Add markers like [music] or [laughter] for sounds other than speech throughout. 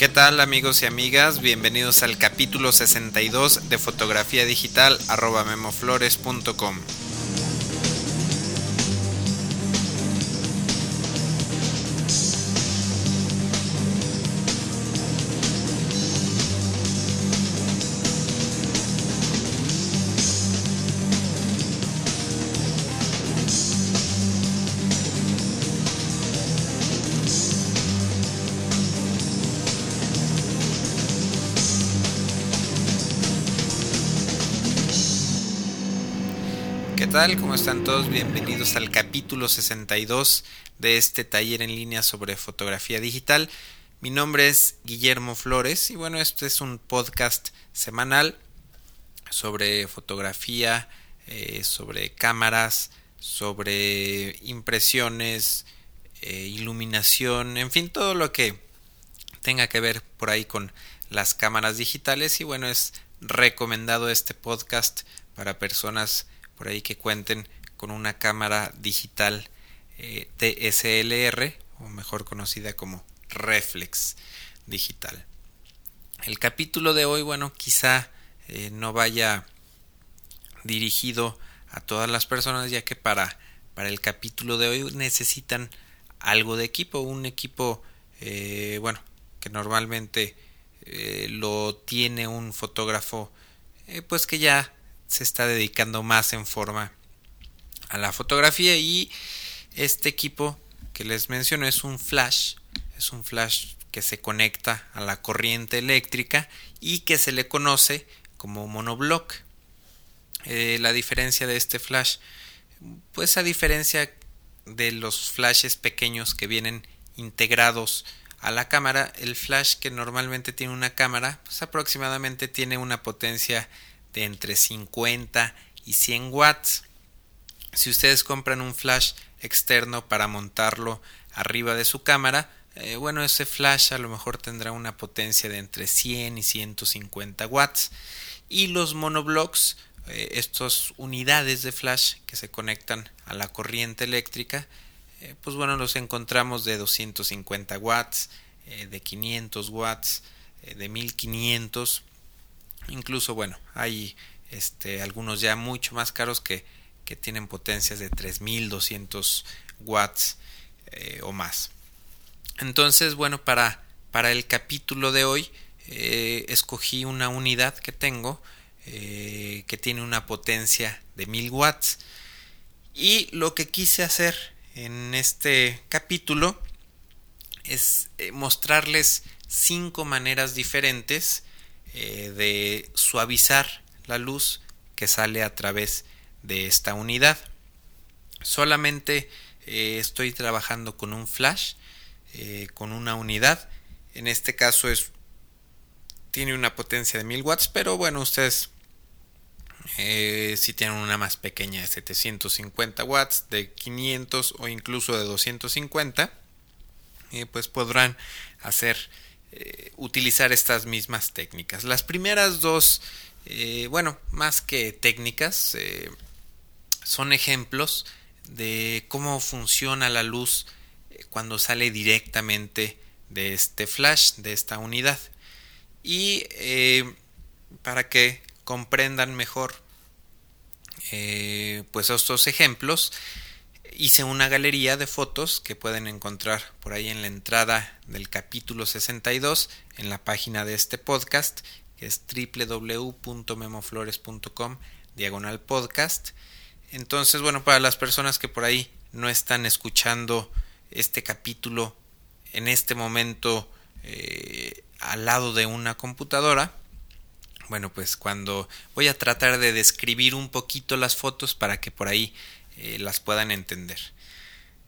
¿Qué tal amigos y amigas? Bienvenidos al capítulo 62 de fotografía digital arroba memoflores.com. ¿Cómo están todos? Bienvenidos al capítulo 62 de este taller en línea sobre fotografía digital. Mi nombre es Guillermo Flores y bueno, este es un podcast semanal sobre fotografía, eh, sobre cámaras, sobre impresiones, eh, iluminación, en fin, todo lo que tenga que ver por ahí con las cámaras digitales y bueno, es recomendado este podcast para personas por ahí que cuenten con una cámara digital eh, DSLR o mejor conocida como reflex digital. El capítulo de hoy, bueno, quizá eh, no vaya dirigido a todas las personas ya que para, para el capítulo de hoy necesitan algo de equipo, un equipo, eh, bueno, que normalmente eh, lo tiene un fotógrafo, pues que ya se está dedicando más en forma a la fotografía y este equipo que les menciono es un flash, es un flash que se conecta a la corriente eléctrica y que se le conoce como monoblock. Eh, la diferencia de este flash, pues a diferencia de los flashes pequeños que vienen integrados a la cámara, el flash que normalmente tiene una cámara, pues aproximadamente tiene una potencia de entre 50 y 100 watts. Si ustedes compran un flash externo para montarlo arriba de su cámara, eh, bueno, ese flash a lo mejor tendrá una potencia de entre 100 y 150 watts. Y los monoblocks, eh, estas unidades de flash que se conectan a la corriente eléctrica, eh, pues bueno, los encontramos de 250 watts, de 500 watts, de 1500 incluso bueno hay este algunos ya mucho más caros que, que tienen potencias de 3200 watts eh, o más. Entonces bueno para para el capítulo de hoy eh, escogí una unidad que tengo eh, que tiene una potencia de 1000 watts. Y lo que quise hacer en este capítulo es mostrarles cinco maneras diferentes eh, de suavizar la luz que sale a través de esta unidad. Solamente eh, estoy trabajando con un flash, eh, con una unidad. En este caso es tiene una potencia de 1000 watts, pero bueno, ustedes si tienen una más pequeña de 750 watts, de 500 o incluso de 250, eh, pues podrán hacer eh, utilizar estas mismas técnicas. Las primeras dos, eh, bueno, más que técnicas, eh, son ejemplos de cómo funciona la luz cuando sale directamente de este flash, de esta unidad. Y para que comprendan mejor pues estos ejemplos, hice una galería de fotos que pueden encontrar por ahí en la entrada del capítulo 62 en la página de este podcast que es www.memoflores.com diagonal podcast. Entonces bueno para las personas que por ahí no están escuchando este capítulo en este momento eh, al lado de una computadora bueno pues cuando voy a tratar de describir un poquito las fotos para que por ahí eh, las puedan entender.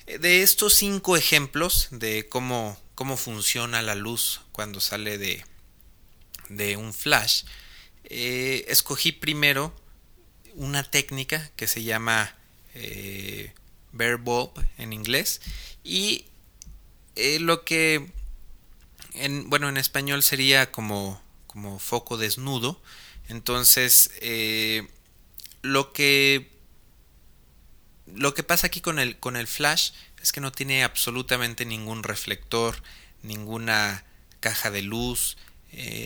De estos cinco ejemplos de cómo, cómo funciona la luz cuando sale de, de un flash, eh, escogí primero una técnica que se llama eh, bulb en inglés y eh, lo que en, bueno en español sería como, como foco desnudo entonces eh, lo que lo que pasa aquí con el, con el flash es que no tiene absolutamente ningún reflector, ninguna caja de luz,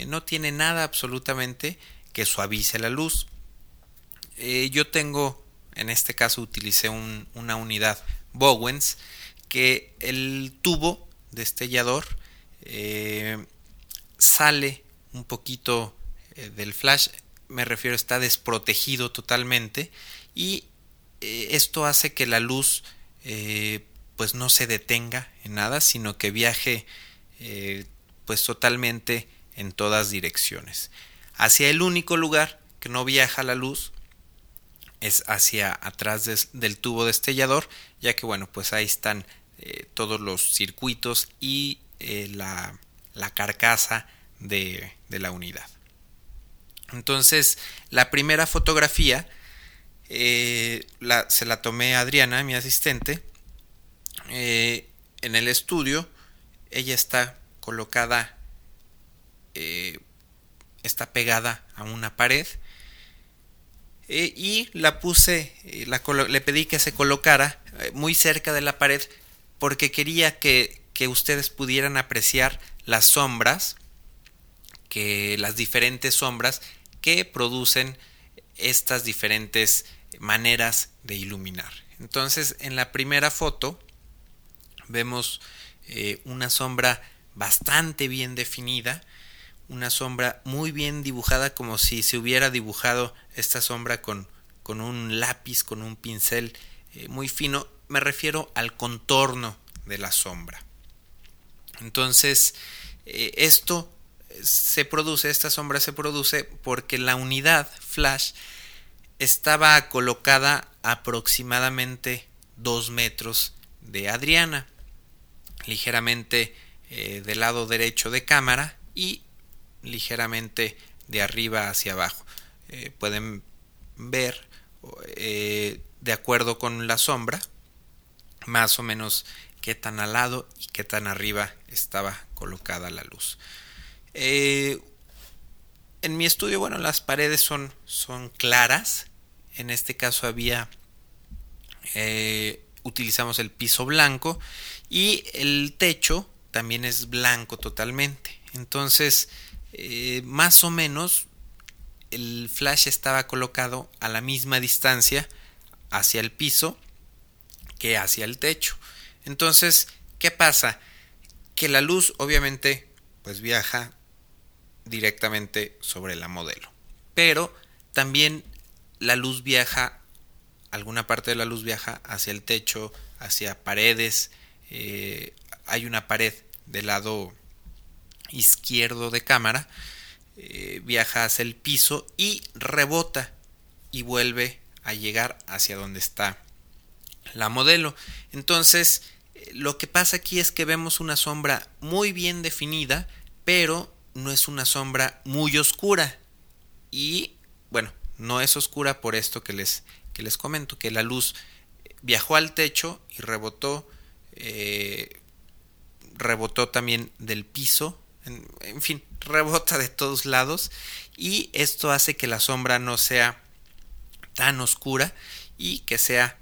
no tiene nada absolutamente que suavice la luz. yo tengo, en este caso utilicé una unidad Bowens, que el tubo destellador sale un poquito del flash, me refiero está desprotegido totalmente y eh, esto hace que la luz eh, pues no se detenga en nada, sino que viaje eh, pues totalmente en todas direcciones. Hacia el único lugar que no viaja la luz es hacia atrás del tubo destellador, ya que bueno, pues ahí están todos los circuitos y la, la, carcasa de, de la unidad. Entonces, la primera fotografía eh, se la tomé a Adriana, mi asistente, eh, en el estudio. Ella está colocada, eh, está pegada a una pared. y la puse, le pedí que se colocara muy cerca de la pared porque quería que, que ustedes pudieran apreciar las sombras, que las diferentes sombras que producen estas diferentes maneras de iluminar. Entonces, en la primera foto vemos eh, una sombra bastante bien definida, una sombra muy bien dibujada como si se hubiera dibujado esta sombra con, con un lápiz, con un pincel eh, muy fino. Me refiero al contorno de la sombra. Entonces, eh, esto se produce, esta sombra se produce porque la unidad flash estaba colocada aproximadamente 2 metros de Adriana, ligeramente eh, del lado derecho de cámara y ligeramente de arriba hacia abajo. Eh, pueden ver eh, de acuerdo con la sombra más o menos qué tan al lado y qué tan arriba estaba colocada la luz. En mi estudio, bueno, las paredes son, son claras, en este caso había eh, utilizamos el piso blanco y el techo también es blanco totalmente. Entonces eh, más o menos el flash estaba colocado a la misma distancia hacia el piso que hacia el techo. Entonces qué pasa que la luz obviamente pues viaja directamente sobre la modelo pero también la luz viaja, alguna parte de la luz viaja hacia el techo, hacia paredes, eh, hay una pared del lado izquierdo de cámara, eh, viaja hacia el piso y rebota y vuelve a llegar hacia donde está la modelo. Entonces, eh, lo que pasa aquí es que vemos una sombra muy bien definida, pero no es una sombra muy oscura. Y bueno, no es oscura por esto que les, que les comento, que la luz viajó al techo y rebotó, eh, rebotó también del piso, en, en, fin, rebota de todos lados y esto hace que la sombra no sea tan oscura y que sea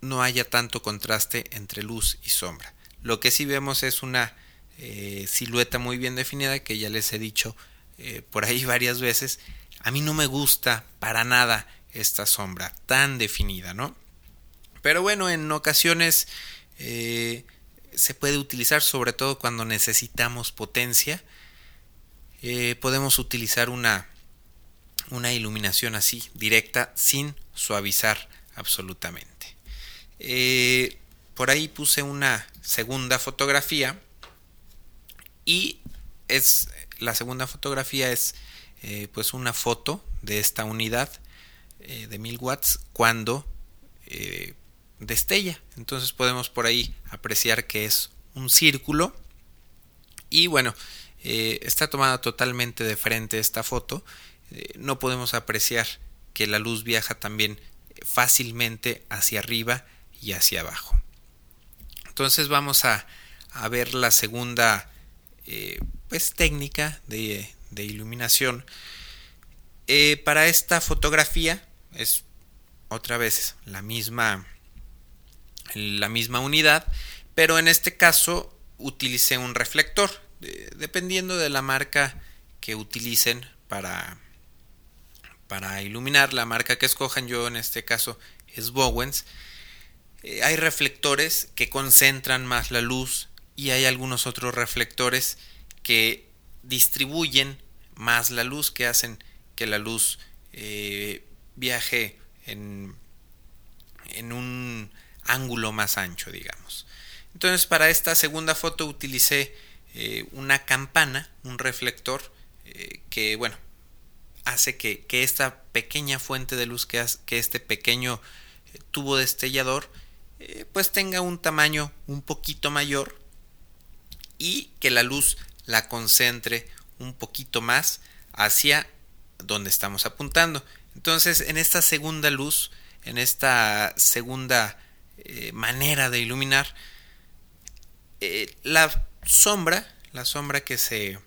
no haya tanto contraste entre luz y sombra. Lo que sí vemos es una eh, silueta muy bien definida que ya les he dicho eh, por ahí [laughs] varias veces a mí no me gusta para nada esta sombra tan definida, ¿no? Pero bueno, en ocasiones eh, se puede utilizar, sobre todo cuando necesitamos potencia. Podemos utilizar una, una iluminación así, directa, sin suavizar absolutamente. Por ahí puse una segunda fotografía y es la segunda fotografía es eh, pues una foto de esta unidad eh, de 1000 watts cuando eh, destella. Entonces podemos por ahí apreciar que es un círculo y bueno, está tomada totalmente de frente esta foto. no podemos apreciar que la luz viaja también fácilmente hacia arriba y hacia abajo. Entonces vamos a, a ver la segunda pues técnica de, de iluminación. Eh, para esta fotografía es otra vez la misma, la misma unidad, pero en este caso utilicé un reflector. dependiendo de la marca que utilicen para, para iluminar, la marca que escojan, yo en este caso es Bowens, eh, hay reflectores que concentran más la luz y hay algunos otros reflectores que distribuyen más la luz, que hacen que la luz eh, viaje en, en un ángulo más ancho, digamos. Entonces para esta segunda foto utilicé eh, una campana, un reflector, que bueno, hace que, que, esta pequeña fuente de luz, que, que este pequeño tubo destellador, eh, pues tenga un tamaño un poquito mayor y que la luz la concentre un poquito más hacia donde estamos apuntando. Entonces, en esta segunda luz, en esta segunda eh, manera de iluminar, eh, la sombra, la sombra que se,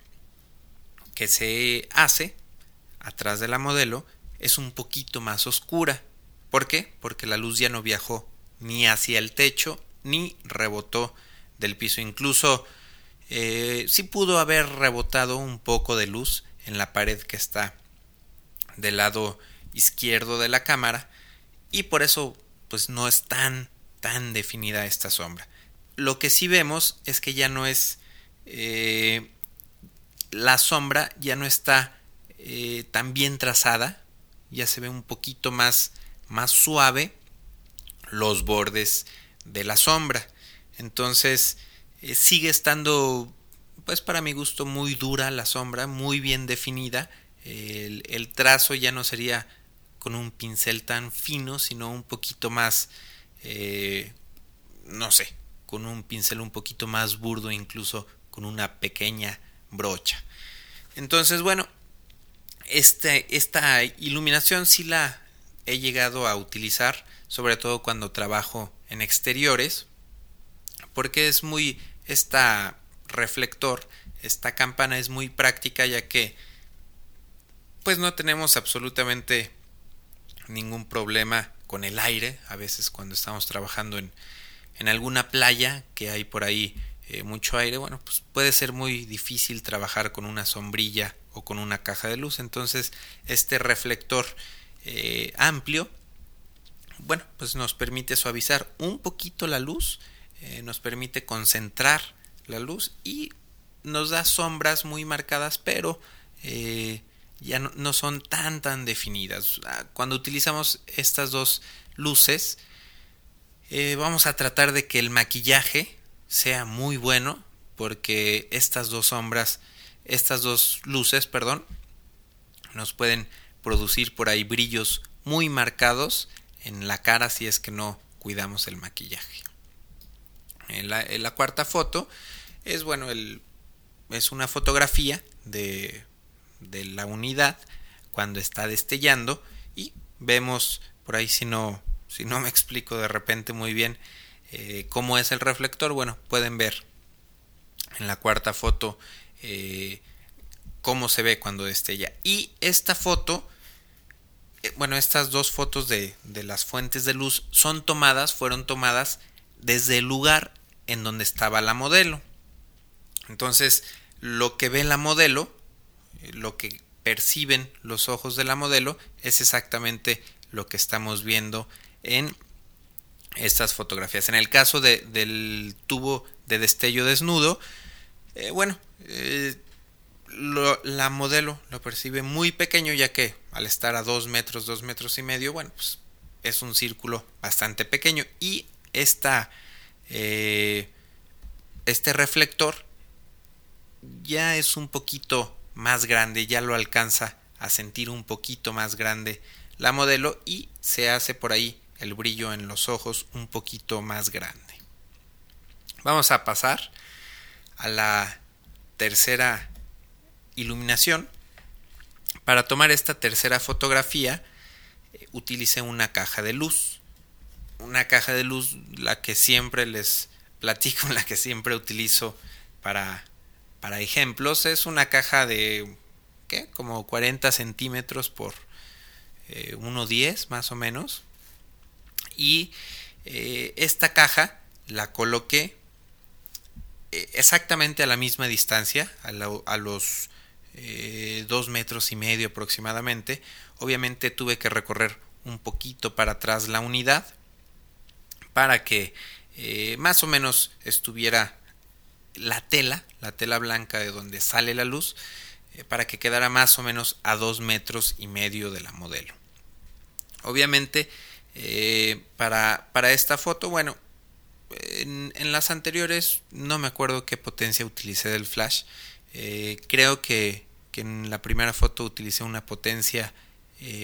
que se hace atrás de la modelo es un poquito más oscura. ¿Por qué? Porque la luz ya no viajó ni hacia el techo, ni rebotó del piso. Incluso eh, sí pudo haber rebotado un poco de luz en la pared que está del lado izquierdo de la cámara y por eso pues no es tan tan definida esta sombra. Lo que sí vemos es que ya no es eh, la sombra ya no está eh, tan bien trazada, ya se ve un poquito más más suave los bordes de la sombra. Entonces eh, sigue estando, pues para mi gusto, muy dura la sombra, muy bien definida. El, trazo ya no sería con un pincel tan fino, sino un poquito más, eh, no sé, con un pincel un poquito más burdo, incluso con una pequeña brocha. Entonces, bueno, este, esta iluminación sí la he llegado a utilizar sobre todo cuando trabajo en exteriores, porque es muy, esta reflector, esta campana es muy práctica ya que pues no tenemos absolutamente ningún problema con el aire, a veces cuando estamos trabajando en, en alguna playa que hay por ahí eh, mucho aire, bueno, pues puede ser muy difícil trabajar con una sombrilla o con una caja de luz, entonces este reflector eh, amplio bueno, pues nos permite suavizar un poquito la luz, eh, nos permite concentrar la luz y nos da sombras muy marcadas, pero eh, ya no, son tan tan definidas. Ah, cuando utilizamos estas dos luces, eh, vamos a tratar de que el maquillaje sea muy bueno, porque estas dos sombras, estas dos luces, perdón, nos pueden producir por ahí brillos muy marcados en la cara si es que no cuidamos el maquillaje. En la, cuarta foto es bueno, el, es una fotografía de, de, la unidad cuando está destellando y vemos por ahí si no, si no me explico de repente muy bien eh, cómo es el reflector, bueno, pueden ver en la cuarta foto eh, cómo se ve cuando destella. Y esta foto eh, bueno, estas dos fotos de, las fuentes de luz son tomadas, fueron tomadas desde el lugar en donde estaba la modelo. Entonces, lo que ve la modelo, eh, lo que perciben los ojos de la modelo, es exactamente lo que estamos viendo en estas fotografías. En el caso del tubo de destello desnudo, eh, bueno, la modelo lo percibe muy pequeño ya que al estar a 2 metros, 2 metros y medio, bueno, pues es un círculo bastante pequeño y esta, eh, este reflector ya es un poquito más grande, ya lo alcanza a sentir un poquito más grande la modelo y se hace por ahí el brillo en los ojos un poquito más grande. Vamos a pasar a la tercera iluminación. Para tomar esta tercera fotografía eh, utilicé una caja de luz. Una caja de luz la que siempre les platico, [laughs] la que siempre utilizo para, para ejemplos. Es una caja de ¿qué? como 40 centímetros por 1,10 eh, más o menos. Y eh, esta caja la coloqué exactamente a la misma distancia, a, los dos metros y medio aproximadamente. Obviamente tuve que recorrer un poquito para atrás la unidad para que más o menos estuviera la tela, la tela blanca de donde sale la luz, eh, para que quedara más o menos a dos metros y medio de la modelo. Obviamente, eh, para, para, esta foto, bueno, en, las anteriores no me acuerdo qué potencia utilicé del flash. Eh, creo que, que, en la primera foto utilicé una potencia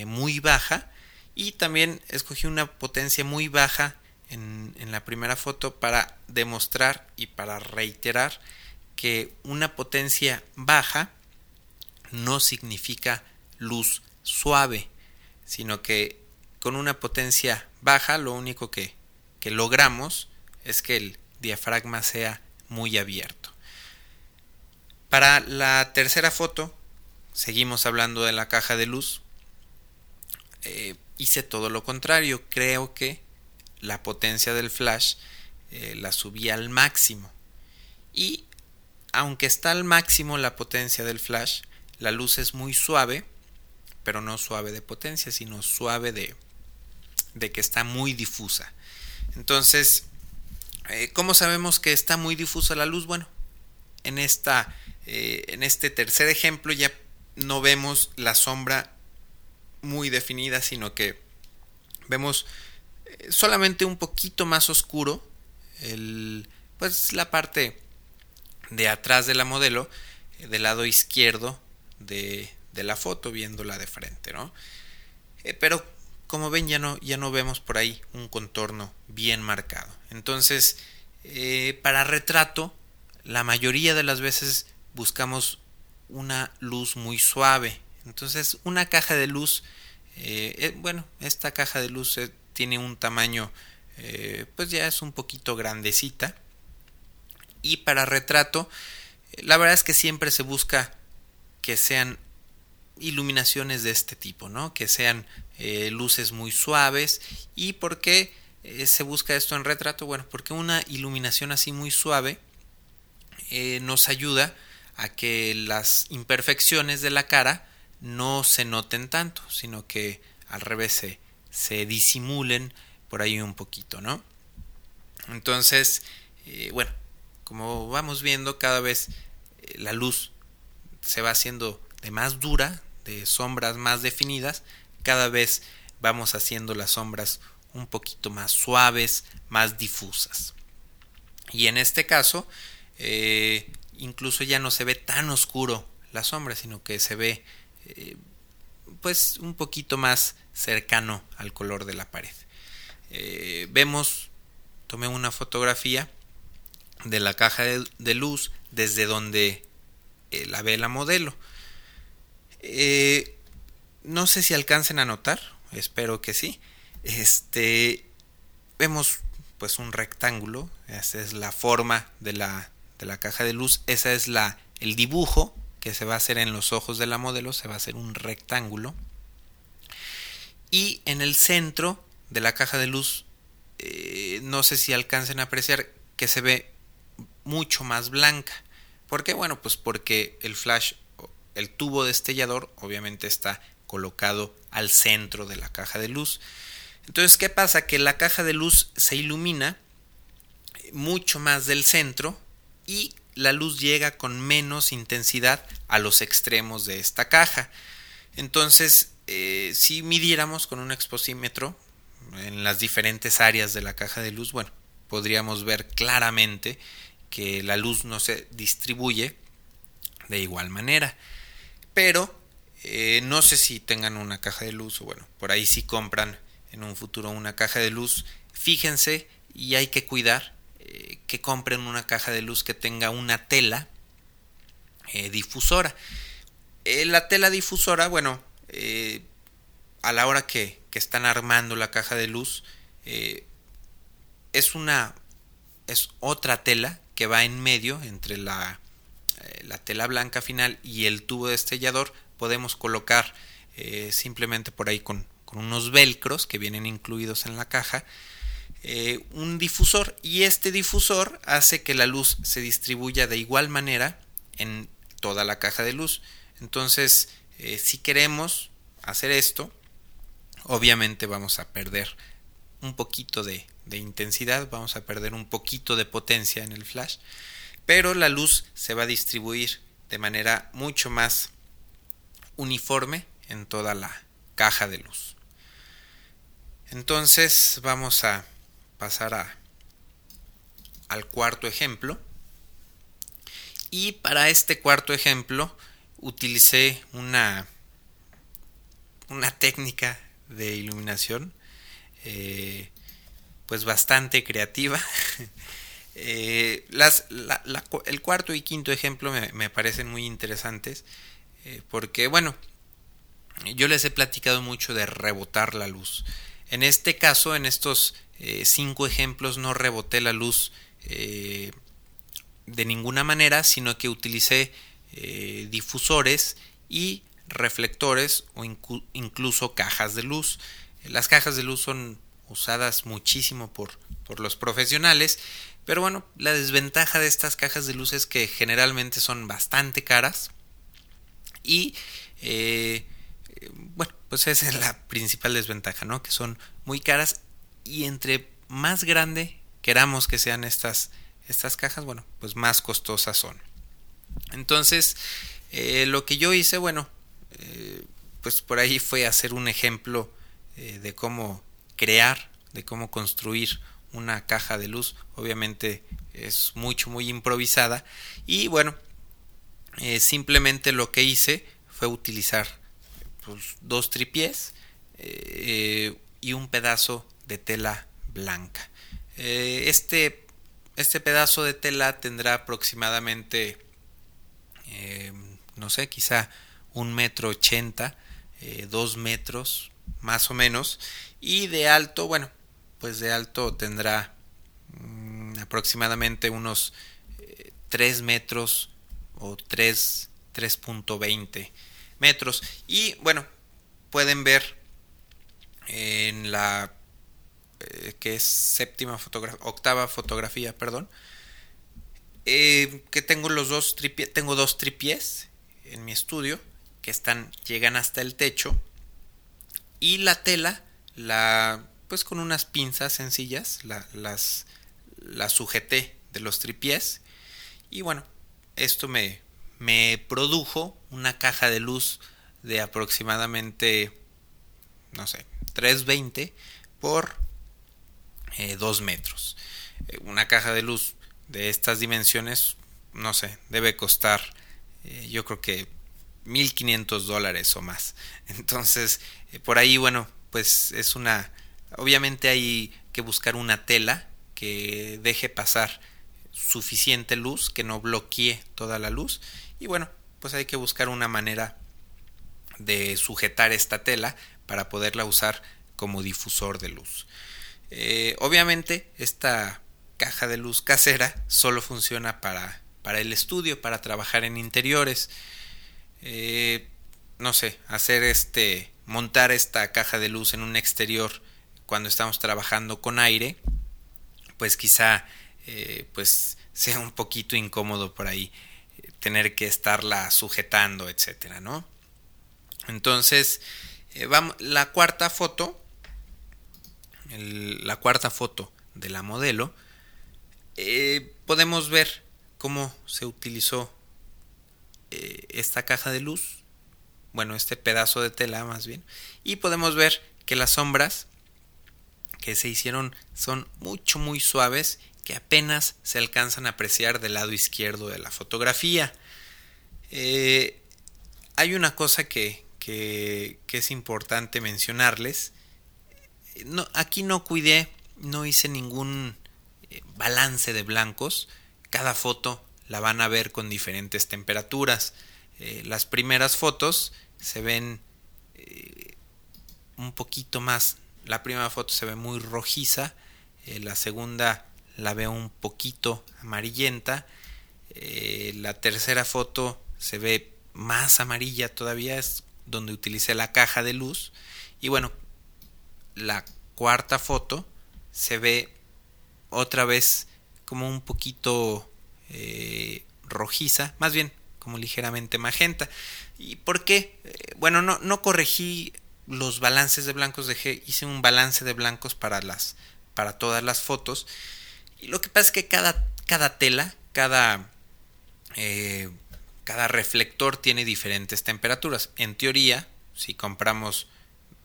muy baja y también escogí una potencia muy baja en, la primera foto para demostrar y para reiterar que una potencia baja no significa luz suave, sino que con una potencia baja lo único que, que logramos es que el diafragma sea muy abierto. Para la tercera foto, seguimos hablando de la caja de luz. Eh, hice todo lo contrario. Creo que la potencia del flash eh, la subí al máximo. Y aunque está al máximo la potencia del flash, la luz es muy suave, pero no suave de potencia, sino suave de, de que está muy difusa. Entonces, eh, ¿cómo sabemos que está muy difusa la luz? Bueno, en, esta, eh, en este tercer ejemplo ya no vemos la sombra muy definida, sino que vemos solamente un poquito más oscuro, el, pues la parte de atrás de la modelo, eh, del lado izquierdo de, de la foto, viéndola de frente, ¿no? Eh, pero como ven ya no, ya no vemos por ahí un contorno bien marcado. Entonces, eh, para retrato, la mayoría de las veces buscamos una luz muy suave. Entonces, una caja de luz, bueno, esta caja de luz tiene un tamaño eh, pues ya es un poquito grandecita y para retrato la verdad es que siempre se busca que sean iluminaciones de este tipo, ¿no? Que sean eh, luces muy suaves. ¿Y por qué eh, se busca esto en retrato? Bueno, porque una iluminación así muy suave nos ayuda a que las imperfecciones de la cara no se noten tanto, sino que al revés se, se disimulen por ahí un poquito, ¿no? Entonces, eh, bueno, como vamos viendo, cada vez eh, la luz se va haciendo de más dura, de sombras más definidas, cada vez vamos haciendo las sombras un poquito más suaves, más difusas. Y en este caso, eh, incluso ya no se ve tan oscuro la sombra, sino que se ve pues un poquito más cercano al color de la pared. Eh, vemos, tomé una fotografía de la caja de, luz desde donde eh, la ve la modelo. Eh, no sé si alcancen a notar, espero que sí. Este, vemos pues un rectángulo, esa es la forma de la, de la caja de luz, esa es la, el dibujo que se va a hacer en los ojos de la modelo, se va a hacer un rectángulo y en el centro de la caja de luz eh, no sé si alcancen a apreciar que se ve mucho más blanca. ¿Por qué? Bueno, pues porque el flash, el tubo destellador, obviamente está colocado al centro de la caja de luz. Entonces, ¿qué pasa? Que la caja de luz se ilumina mucho más del centro y la luz llega con menos intensidad a los extremos de esta caja. Entonces, eh, si midiéramos con un exposímetro en las diferentes áreas de la caja de luz, bueno, podríamos ver claramente que la luz no se distribuye de igual manera. Pero eh, no sé si tengan una caja de luz o bueno, por ahí si compran en un futuro una caja de luz, fíjense y hay que cuidar eh, que compren una caja de luz que tenga una tela difusora. la tela difusora, bueno, eh, a la hora que, están armando la caja de luz, eh, es una es otra tela que va en medio entre la, eh, la tela blanca final y el tubo destellador. Podemos colocar simplemente por ahí con, con, unos velcros que vienen incluidos en la caja. un difusor y este difusor hace que la luz se distribuya de igual manera en toda la caja de luz. Entonces, eh, si queremos hacer esto, obviamente vamos a perder un poquito de, de intensidad, vamos a perder un poquito de potencia en el flash, pero la luz se va a distribuir de manera mucho más uniforme en toda la caja de luz. Entonces vamos a pasar a, al cuarto ejemplo. Y para este cuarto ejemplo utilicé una, una técnica de iluminación eh, pues bastante creativa. [laughs] Eh, las, el cuarto y quinto ejemplo me, parecen muy interesantes eh, porque bueno, yo les he platicado mucho de rebotar la luz. En este caso, en estos cinco ejemplos, no reboté la luz de ninguna manera, sino que utilicé difusores y reflectores o incluso cajas de luz. Las cajas de luz son usadas muchísimo por, por los profesionales, pero bueno, la desventaja de estas cajas de luz es que generalmente son bastante caras y eh, bueno, pues esa es la principal desventaja, ¿no? Que son muy caras y entre más grande queramos que sean estas, estas cajas, bueno, pues más costosas son. Entonces, eh, lo que yo hice, bueno, eh, pues por ahí fue hacer un ejemplo de cómo crear, de cómo construir una caja de luz. Obviamente es mucho, muy improvisada. Y bueno, eh, simplemente lo que hice fue utilizar pues, dos tripiés eh, y un pedazo de tela blanca. Eh, este, este pedazo de tela tendrá aproximadamente, no sé, quizá un metro ochenta, dos metros más o menos y de alto, bueno, pues de alto tendrá mm, aproximadamente unos 3 eh, metros o 3, 3.20 metros. Y bueno, pueden ver en la eh, que es séptima fotografía, octava fotografía, perdón, eh, que tengo los dos tripies, tengo dos tripiés en mi estudio que están llegan hasta el techo y la tela la pues con unas pinzas sencillas la, las la sujeté de los tripiés y bueno esto me me produjo una caja de luz de aproximadamente no sé 320 por 2 eh, metros. Eh, una caja de luz de estas dimensiones no sé debe costar eh, yo creo que 1500 dólares o más [laughs] entonces por ahí bueno pues es una... Obviamente hay que buscar una tela que deje pasar suficiente luz, que no bloquee toda la luz. Y bueno, pues hay que buscar una manera de sujetar esta tela para poderla usar como difusor de luz. Eh, obviamente esta caja de luz casera solo funciona para, para el estudio, para trabajar en interiores. Eh, no sé, hacer este montar esta caja de luz en un exterior cuando estamos trabajando con aire, pues quizá eh, pues sea un poquito incómodo por ahí eh, tener que estarla sujetando, etcétera, ¿no? Entonces, vamos, la cuarta foto, la cuarta foto de la modelo, podemos ver cómo se utilizó esta caja de luz bueno, este pedazo de tela más bien, y podemos ver que las sombras que se hicieron son mucho muy suaves que apenas se alcanzan a apreciar del lado izquierdo de la fotografía. Eh, hay una cosa que, que, es importante mencionarles. No, aquí no cuidé, no hice ningún eh, balance de blancos. Cada foto la van a ver con diferentes temperaturas. Eh, las primeras fotos se ven eh, un poquito más. La primera foto se ve muy rojiza, eh, la segunda la veo un poquito amarillenta, la tercera foto se ve más amarilla todavía, es donde utilicé la caja de luz. Y bueno, la cuarta foto se ve otra vez como un poquito eh, rojiza, más bien como ligeramente magenta. ¿Y por qué? Eh, bueno, no, no corregí los balances de blancos, dejé, hice un balance de blancos para las, para todas las fotos. Y lo que pasa es que cada, cada tela, cada, eh, cada reflector tiene diferentes temperaturas. En teoría, si compramos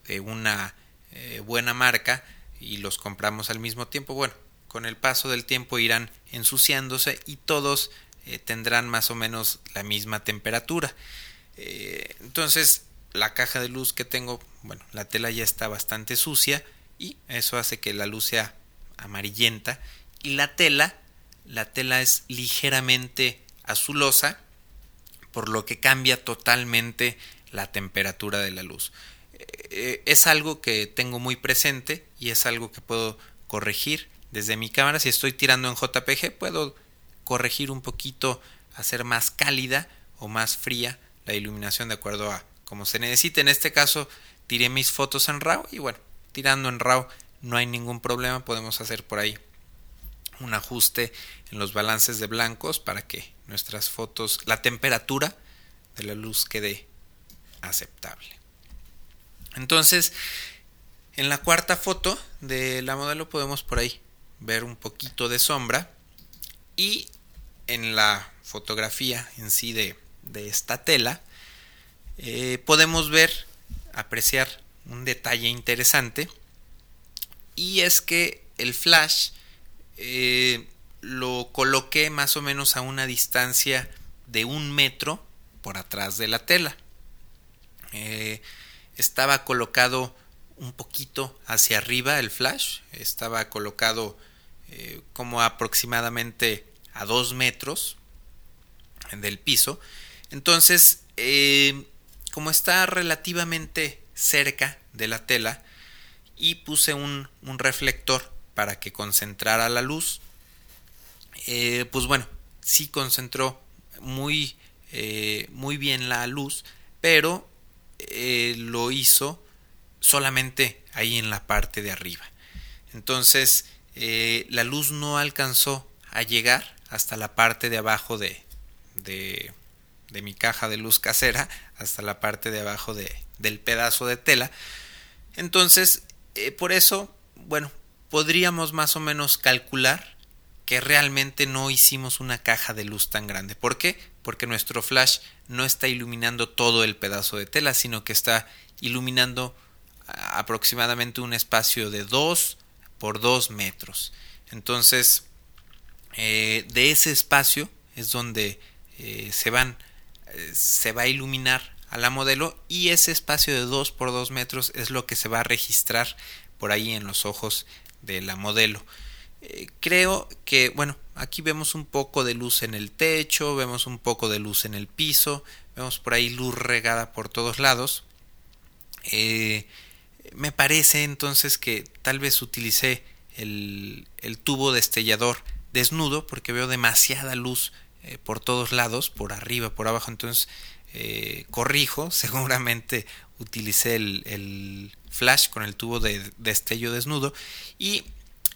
de una eh, buena marca y los compramos al mismo tiempo, bueno, con el paso del tiempo irán ensuciándose y todos eh, tendrán más o menos la misma temperatura. entonces, la caja de luz que tengo, bueno, la tela ya está bastante sucia y eso hace que la luz sea amarillenta y la tela, la tela es ligeramente azulosa, por lo que cambia totalmente la temperatura de la luz. Eh, es algo que tengo muy presente y es algo que puedo corregir desde mi cámara. Si estoy tirando en JPG, puedo corregir un poquito, hacer más cálida o más fría la iluminación de acuerdo a como se necesite. En este caso tiré mis fotos en RAW y bueno, tirando en RAW no hay ningún problema, podemos hacer por ahí un ajuste en los balances de blancos para que nuestras fotos, la temperatura de la luz quede aceptable. Entonces, en la cuarta foto de la modelo podemos por ahí ver un poquito de sombra y en la fotografía en sí de, de esta tela eh, podemos ver, apreciar un detalle interesante y es que el flash eh, lo coloqué más o menos a una distancia de un metro por atrás de la tela. Eh, estaba colocado un poquito hacia arriba el flash, estaba colocado como aproximadamente a dos metros del piso. Entonces, como está relativamente cerca de la tela y puse un, reflector para que concentrara la luz eh, pues bueno sí concentró muy eh, muy bien la luz pero eh, lo hizo solamente ahí en la parte de arriba entonces la luz no alcanzó a llegar hasta la parte de abajo de, de de mi caja de luz casera hasta la parte de abajo de, del pedazo de tela. Entonces, eh, por eso, bueno, podríamos más o menos calcular que realmente no hicimos una caja de luz tan grande. ¿Por qué? Porque nuestro flash no está iluminando todo el pedazo de tela, sino que está iluminando aproximadamente un espacio de 2 por 2 metros. Entonces, eh, de ese espacio es donde eh, se van se va a iluminar a la modelo y ese espacio de 2 por 2 metros es lo que se va a registrar por ahí en los ojos de la modelo. Eh, creo que, bueno, aquí vemos un poco de luz en el techo, vemos un poco de luz en el piso, vemos por ahí luz regada por todos lados. Eh, me parece entonces que tal vez utilicé el, el tubo destellador desnudo porque veo demasiada luz eh, por todos lados, por arriba, por abajo, entonces eh, corrijo, [laughs] seguramente utilicé el, flash con el tubo de destello desnudo y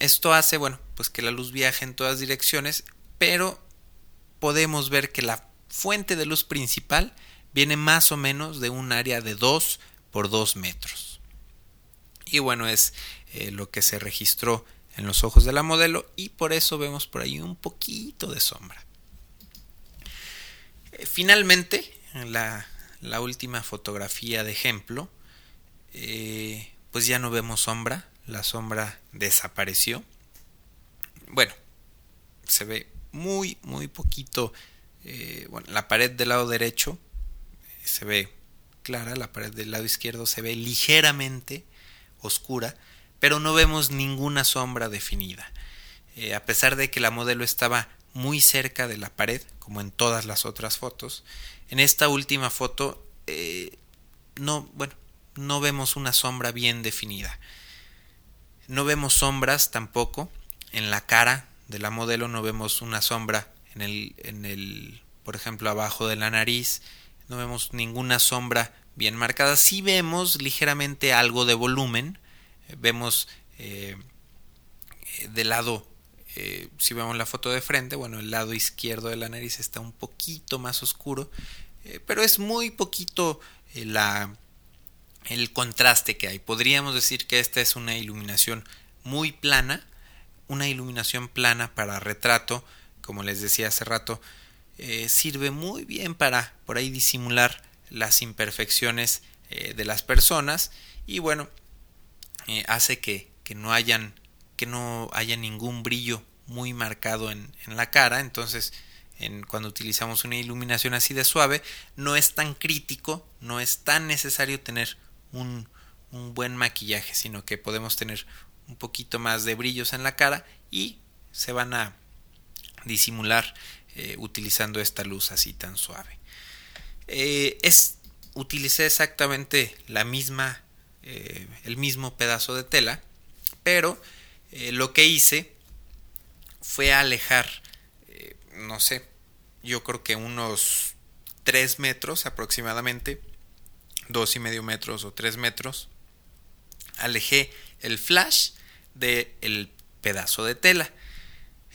esto hace, bueno, pues que la luz viaje en todas direcciones, pero podemos ver que la fuente de luz principal viene más o menos de un área de 2 por 2 metros. Y bueno, es eh, lo que se registró en los ojos de la modelo y por eso vemos por ahí un poquito de sombra. Eh, finalmente, la, última fotografía de ejemplo, eh, pues ya no vemos sombra, la sombra desapareció. Bueno, se ve muy, muy poquito. Bueno, la pared del lado derecho se ve clara, la pared del lado izquierdo se ve ligeramente oscura, pero no vemos ninguna sombra definida. a pesar de que la modelo estaba muy cerca de la pared, como en todas las otras fotos. En esta última foto eh, no, bueno, no vemos una sombra bien definida. No vemos sombras tampoco en la cara de la modelo, no vemos una sombra en el, en el, por ejemplo, abajo de la nariz, no vemos ninguna sombra bien marcada. Sí vemos ligeramente algo de volumen, vemos eh, del lado si vemos la foto de frente, bueno, el lado izquierdo de la nariz está un poquito más oscuro, pero es muy poquito la, el contraste que hay. Podríamos decir que esta es una iluminación muy plana, una iluminación plana para retrato, como les decía hace rato, eh, sirve muy bien para por ahí disimular las imperfecciones eh, de las personas y bueno, eh, hace que, que, no hayan que no haya ningún brillo muy marcado en, la cara, entonces en, cuando utilizamos una iluminación así de suave, no es tan crítico, no es tan necesario tener un, un buen maquillaje, sino que podemos tener un poquito más de brillos en la cara y se van a disimular eh, utilizando esta luz así tan suave. Eh, es, utilicé exactamente la misma, eh, el mismo pedazo de tela, pero lo que hice fue alejar, no sé, yo creo que unos 3 metros aproximadamente, dos y medio metros o 3 metros, alejé el flash del pedazo de tela.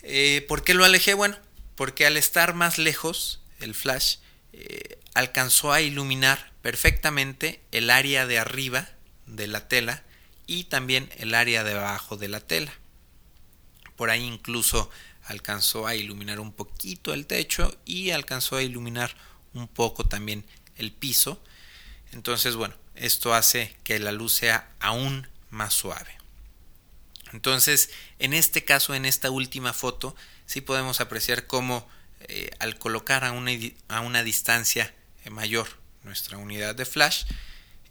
Eh, ¿Por qué lo alejé? Bueno, porque al estar más lejos, el flash eh, alcanzó a iluminar perfectamente el área de arriba de la tela y también el área de abajo de la tela. Por ahí incluso alcanzó a iluminar un poquito el techo y alcanzó a iluminar un poco también el piso. Entonces, bueno, esto hace que la luz sea aún más suave. Entonces, en este caso, en esta última foto, sí podemos apreciar cómo eh, al colocar a una, a una distancia mayor nuestra unidad de flash,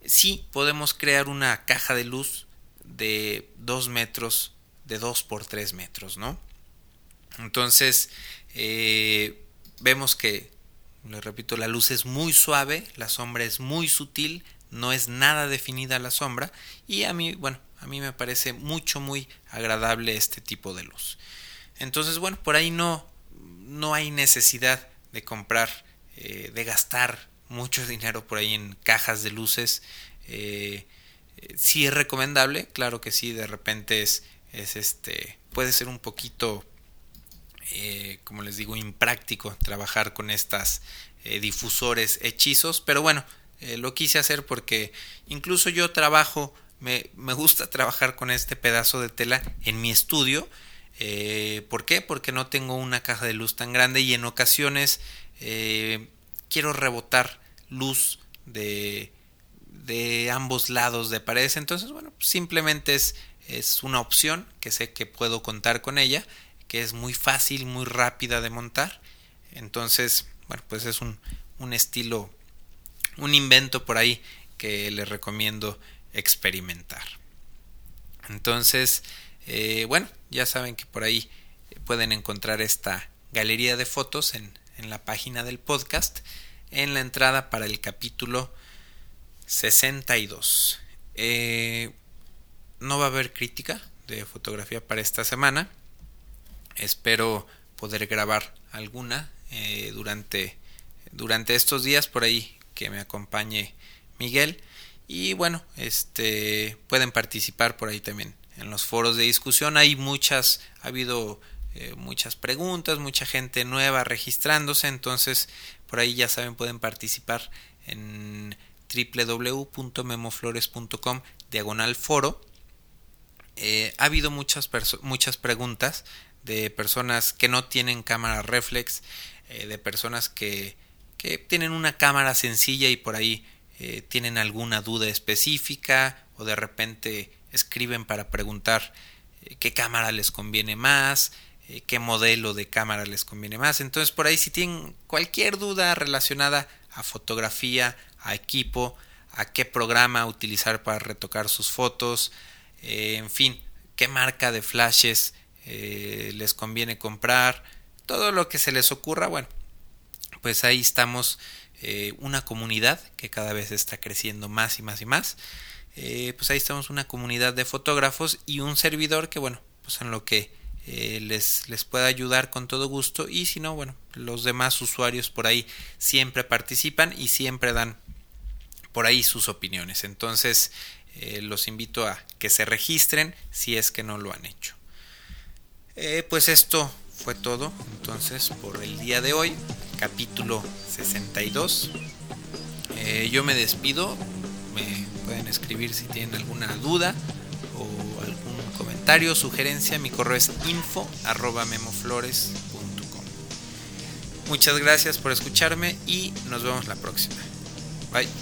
sí podemos crear una caja de luz de 2 metros, de 2 por 3 metros, ¿no? Entonces, eh, vemos que, le repito, la luz es muy suave, la sombra es muy sutil, no es nada definida la sombra y a mí, bueno, a mí me parece mucho, muy agradable este tipo de luz. Entonces, bueno, por ahí no, no hay necesidad de comprar, eh, de gastar mucho dinero por ahí en cajas de luces. Eh, eh, sí es recomendable, claro que sí, de repente es, es este, puede ser un poquito, como les digo, impráctico trabajar con estas difusores hechizos, pero bueno, lo quise hacer porque incluso yo trabajo me, gusta [laughs] trabajar con este pedazo de tela en mi estudio. Eh, ¿Por qué? Porque no tengo una caja de luz tan grande y en ocasiones eh, quiero rebotar luz de, de ambos lados de paredes. Entonces, bueno, simplemente es, es una opción que sé que puedo contar con ella, que es muy fácil, muy rápida de montar. Entonces, bueno, pues es un, un estilo, un invento por ahí que les recomiendo experimentar. Entonces, eh, bueno, ya saben que por ahí pueden encontrar esta galería de fotos en, la página del podcast en la entrada para el capítulo 62. Eh, no va a haber crítica de fotografía para esta semana. Espero poder grabar alguna eh, durante, durante estos días por ahí que me acompañe Miguel y bueno, este pueden participar por ahí también en los foros de discusión. Hay muchas, ha habido eh, muchas preguntas, mucha gente nueva registrándose, entonces por ahí ya saben pueden participar en www.memoflores.com diagonal foro. Eh, ha habido muchas, muchas preguntas de personas que no tienen cámara reflex, eh, de personas que, que tienen una cámara sencilla y por ahí tienen alguna duda específica o de repente escriben para preguntar eh, qué cámara les conviene más, eh, qué modelo de cámara les conviene más. Entonces por ahí si tienen cualquier duda relacionada a fotografía, a equipo, a qué programa utilizar para retocar sus fotos, en fin, qué marca de flashes les conviene comprar, todo lo que se les ocurra, bueno, pues ahí estamos eh, una comunidad que cada vez está creciendo más y más y más. Eh, pues ahí estamos una comunidad de fotógrafos y un servidor que bueno, pues en lo que eh, les, les pueda ayudar con todo gusto y si no, bueno, los demás usuarios por ahí siempre participan y siempre dan por ahí sus opiniones. Entonces los invito a que se registren si es que no lo han hecho. Eh, pues esto fue todo entonces por el día de hoy, capítulo 62. Eh, yo me despido, pueden escribir si tienen alguna duda o algún comentario, sugerencia. Mi correo es info memoflores.com. Muchas gracias por escucharme y nos vemos la próxima. Bye.